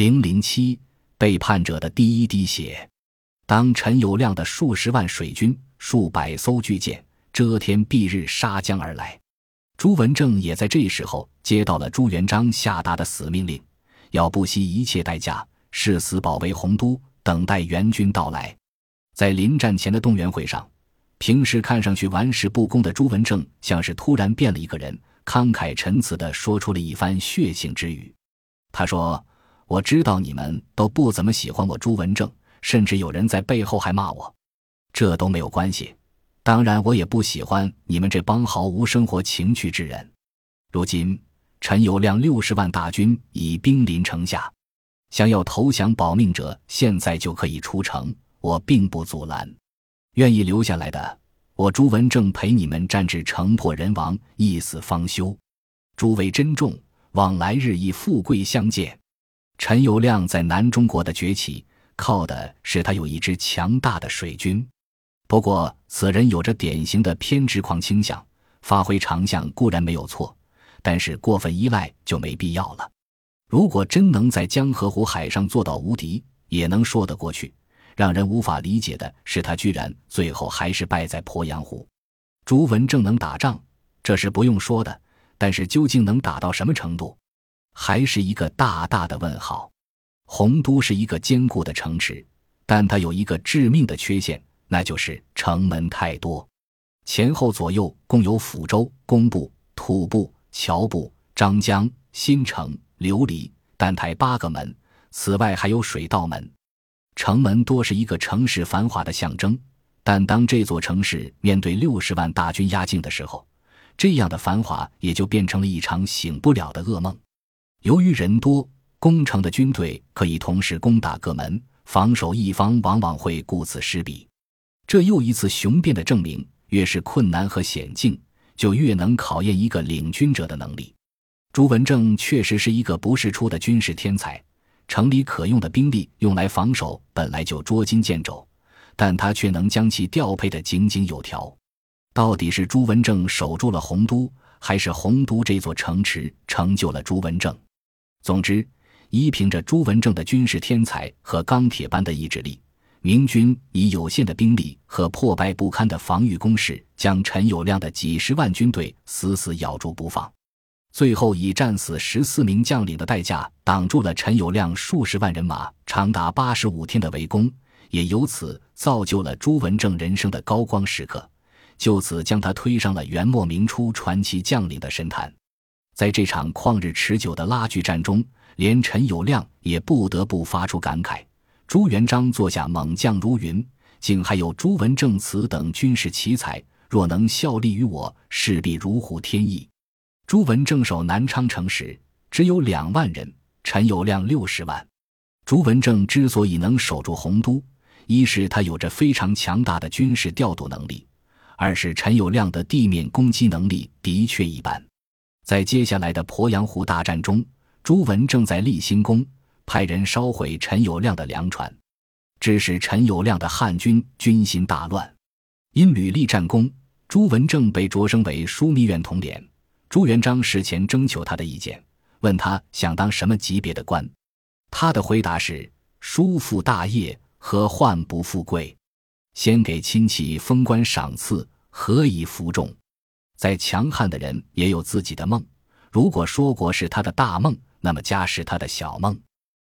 零零七背叛者的第一滴血。当陈友谅的数十万水军、数百艘巨舰遮天蔽日杀江而来，朱文正也在这时候接到了朱元璋下达的死命令，要不惜一切代价誓死保卫洪都，等待援军到来。在临战前的动员会上，平时看上去玩世不恭的朱文正，像是突然变了一个人，慷慨陈词地说出了一番血性之语。他说：“我知道你们都不怎么喜欢我朱文正。”甚至有人在背后还骂我，这都没有关系。当然，我也不喜欢你们这帮毫无生活情趣之人。如今，陈友谅六十万大军已兵临城下，想要投降保命者，现在就可以出城，我并不阻拦。愿意留下来的，我朱文正陪你们战至城破人亡，一死方休。诸位珍重，往来日以富贵相见。陈友谅在南中国的崛起。靠的是他有一支强大的水军，不过此人有着典型的偏执狂倾向，发挥长项固然没有错，但是过分依赖就没必要了。如果真能在江河湖海上做到无敌，也能说得过去。让人无法理解的是，他居然最后还是败在鄱阳湖。朱文正能打仗，这是不用说的，但是究竟能打到什么程度，还是一个大大的问号。洪都是一个坚固的城池，但它有一个致命的缺陷，那就是城门太多，前后左右共有抚州、工部、土部、侨部、张江、新城、琉璃、丹台八个门，此外还有水道门。城门多是一个城市繁华的象征，但当这座城市面对六十万大军压境的时候，这样的繁华也就变成了一场醒不了的噩梦。由于人多。攻城的军队可以同时攻打各门，防守一方往往会顾此失彼。这又一次雄辩的证明：越是困难和险境，就越能考验一个领军者的能力。朱文正确实是一个不世出的军事天才，城里可用的兵力用来防守本来就捉襟见肘，但他却能将其调配得井井有条。到底是朱文正守住了洪都，还是洪都这座城池成就了朱文正？总之。依凭着朱文正的军事天才和钢铁般的意志力，明军以有限的兵力和破败不堪的防御工事，将陈友谅的几十万军队死死咬住不放。最后以战死十四名将领的代价，挡住了陈友谅数十万人马长达八十五天的围攻，也由此造就了朱文正人生的高光时刻，就此将他推上了元末明初传奇将领的神坛。在这场旷日持久的拉锯战中。连陈友谅也不得不发出感慨：朱元璋座下猛将如云，竟还有朱文正此等军事奇才。若能效力于我，势必如虎添翼。朱文正守南昌城时只有两万人，陈友谅六十万。朱文正之所以能守住洪都，一是他有着非常强大的军事调度能力，二是陈友谅的地面攻击能力的确一般。在接下来的鄱阳湖大战中。朱文正在立新宫，派人烧毁陈友谅的粮船，致使陈友谅的汉军军心大乱。因屡立战功，朱文正被擢升为枢密院统领。朱元璋事前征求他的意见，问他想当什么级别的官，他的回答是：“叔父大业，何患不富贵？先给亲戚封官赏赐，何以服众？”再强悍的人也有自己的梦，如果说国是他的大梦。那么家是他的小梦。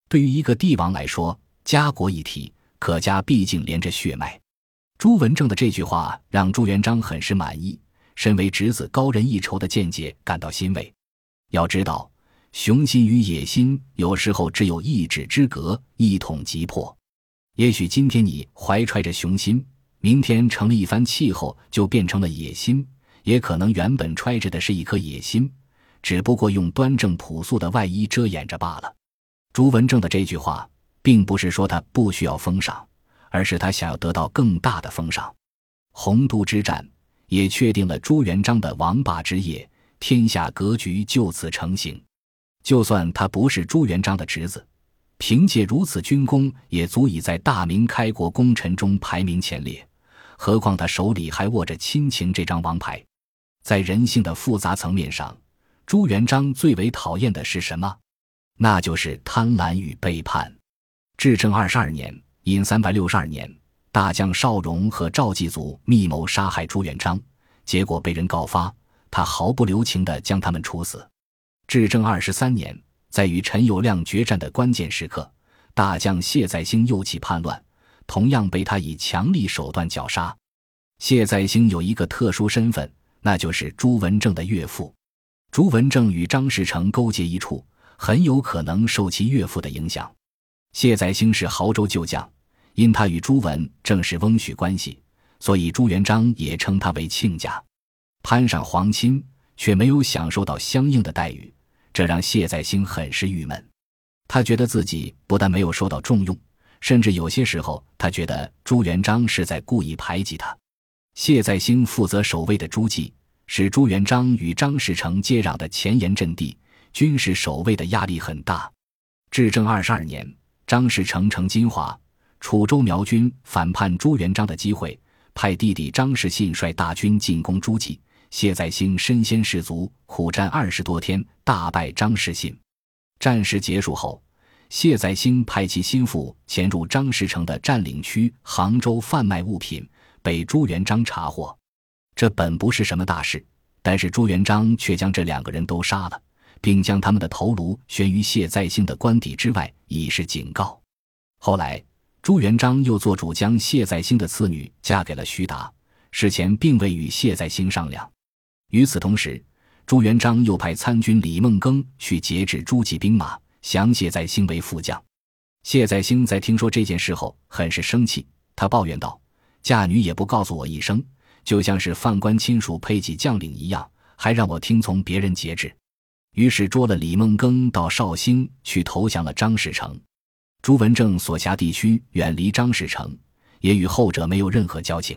对于一个帝王来说，家国一体，可家毕竟连着血脉。朱文正的这句话让朱元璋很是满意，身为侄子高人一筹的见解感到欣慰。要知道，雄心与野心有时候只有一指之隔，一统即破。也许今天你怀揣着雄心，明天成了一番气候，就变成了野心；也可能原本揣着的是一颗野心。只不过用端正朴素的外衣遮掩着罢了。朱文正的这句话，并不是说他不需要封赏，而是他想要得到更大的封赏。洪都之战也确定了朱元璋的王霸之业，天下格局就此成型。就算他不是朱元璋的侄子，凭借如此军功，也足以在大明开国功臣中排名前列。何况他手里还握着亲情这张王牌，在人性的复杂层面上。朱元璋最为讨厌的是什么？那就是贪婪与背叛。至正二十二年（因三百六十二年），大将邵荣和赵继祖密谋杀害朱元璋，结果被人告发，他毫不留情地将他们处死。至正二十三年，在与陈友谅决战的关键时刻，大将谢再兴又起叛乱，同样被他以强力手段绞杀。谢再兴有一个特殊身份，那就是朱文正的岳父。朱文正与张士诚勾结一处，很有可能受其岳父的影响。谢载兴是亳州旧将，因他与朱文正是翁婿关系，所以朱元璋也称他为亲家。攀上皇亲，却没有享受到相应的待遇，这让谢载兴很是郁闷。他觉得自己不但没有受到重用，甚至有些时候，他觉得朱元璋是在故意排挤他。谢再兴负责守卫的诸暨。是朱元璋与张士诚接壤的前沿阵地，军事守卫的压力很大。至正二十二年，张士诚乘金华、楚州苗军反叛朱元璋的机会，派弟弟张士信率大军进攻诸暨。谢再兴身先士卒，苦战二十多天，大败张士信。战事结束后，谢再兴派其心腹潜入张士诚的占领区杭州贩卖物品，被朱元璋查获。这本不是什么大事，但是朱元璋却将这两个人都杀了，并将他们的头颅悬于谢再兴的官邸之外，以示警告。后来，朱元璋又做主将谢再兴的次女嫁给了徐达，事前并未与谢再兴商量。与此同时，朱元璋又派参军李孟庚去节制诸暨兵马，降谢再兴为副将。谢再兴在听说这件事后，很是生气，他抱怨道：“嫁女也不告诉我一声。”就像是犯官亲属配给将领一样，还让我听从别人节制，于是捉了李孟庚到绍兴去投降了张士诚。朱文正所辖地区远离张士诚，也与后者没有任何交情。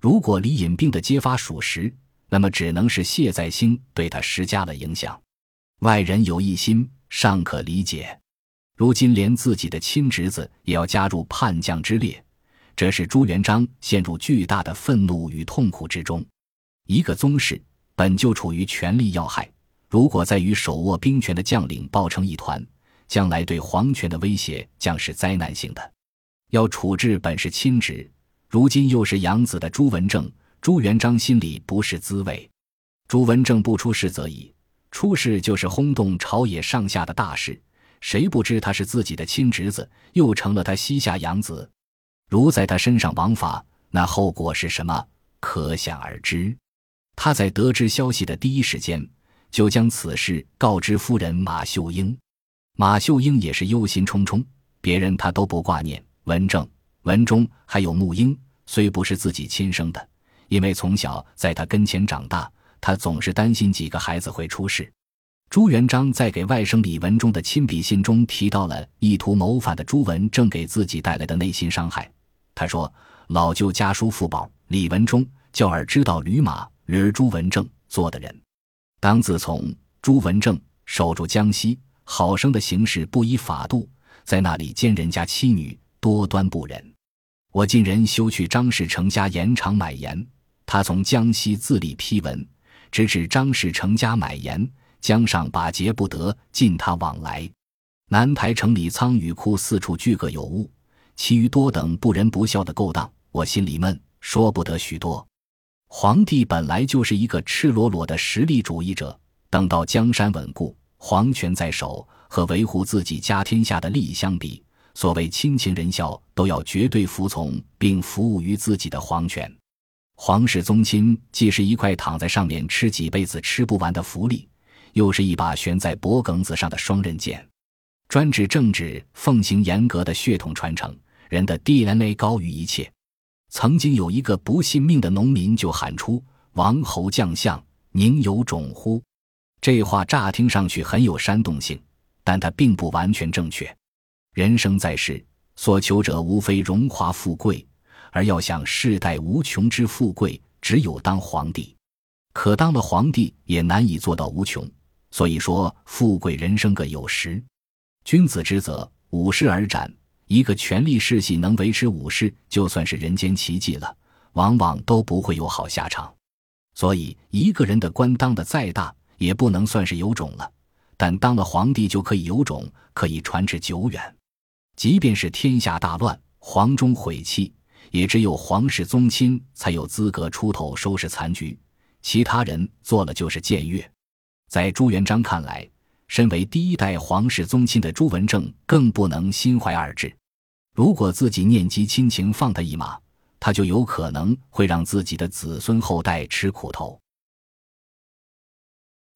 如果李隐病的揭发属实，那么只能是谢再兴对他施加了影响。外人有异心尚可理解，如今连自己的亲侄子也要加入叛将之列。这使朱元璋陷入巨大的愤怒与痛苦之中。一个宗室本就处于权力要害，如果再与手握兵权的将领抱成一团，将来对皇权的威胁将是灾难性的。要处置本是亲侄，如今又是养子的朱文正，朱元璋心里不是滋味。朱文正不出事则已，出事就是轰动朝野上下的大事。谁不知他是自己的亲侄子，又成了他膝下养子？如在他身上枉法，那后果是什么？可想而知。他在得知消息的第一时间，就将此事告知夫人马秀英。马秀英也是忧心忡忡，别人他都不挂念。文正、文忠还有穆英，虽不是自己亲生的，因为从小在他跟前长大，他总是担心几个孩子会出事。朱元璋在给外甥李文忠的亲笔信中提到了意图谋反的朱文正给自己带来的内心伤害。他说：“老舅家书父宝李文忠，叫尔知道吕马吕朱文正做的人。当自从朱文正守住江西，好生的行事不依法度，在那里奸人家妻女，多端不忍。我近人休去张士诚家盐场买盐，他从江西自立批文，直指张士诚家买盐，江上把劫不得，禁他往来。南台城里仓宇库四处俱各有物。”其余多等不仁不孝的勾当，我心里闷，说不得许多。皇帝本来就是一个赤裸裸的实力主义者，等到江山稳固，皇权在手，和维护自己家天下的利益相比，所谓亲情仁孝，都要绝对服从并服务于自己的皇权。皇室宗亲既是一块躺在上面吃几辈子吃不完的福利，又是一把悬在脖梗子上的双刃剑。专制政治奉行严格的血统传承，人的 DNA 高于一切。曾经有一个不信命的农民就喊出：“王侯将相宁有种乎？”这话乍听上去很有煽动性，但它并不完全正确。人生在世，所求者无非荣华富贵，而要想世代无穷之富贵，只有当皇帝。可当了皇帝，也难以做到无穷。所以说，富贵人生各有时。君子之泽，五世而斩。一个权力世系能维持五世，就算是人间奇迹了，往往都不会有好下场。所以，一个人的官当的再大，也不能算是有种了。但当了皇帝就可以有种，可以传至久远。即便是天下大乱，皇中毁弃，也只有皇室宗亲才有资格出头收拾残局，其他人做了就是僭越。在朱元璋看来，身为第一代皇室宗亲的朱文正更不能心怀二志。如果自己念及亲情放他一马，他就有可能会让自己的子孙后代吃苦头。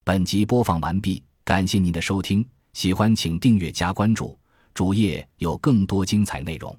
本集播放完毕。感谢您的收听，喜欢请订阅加关注，主页有更多精彩内容。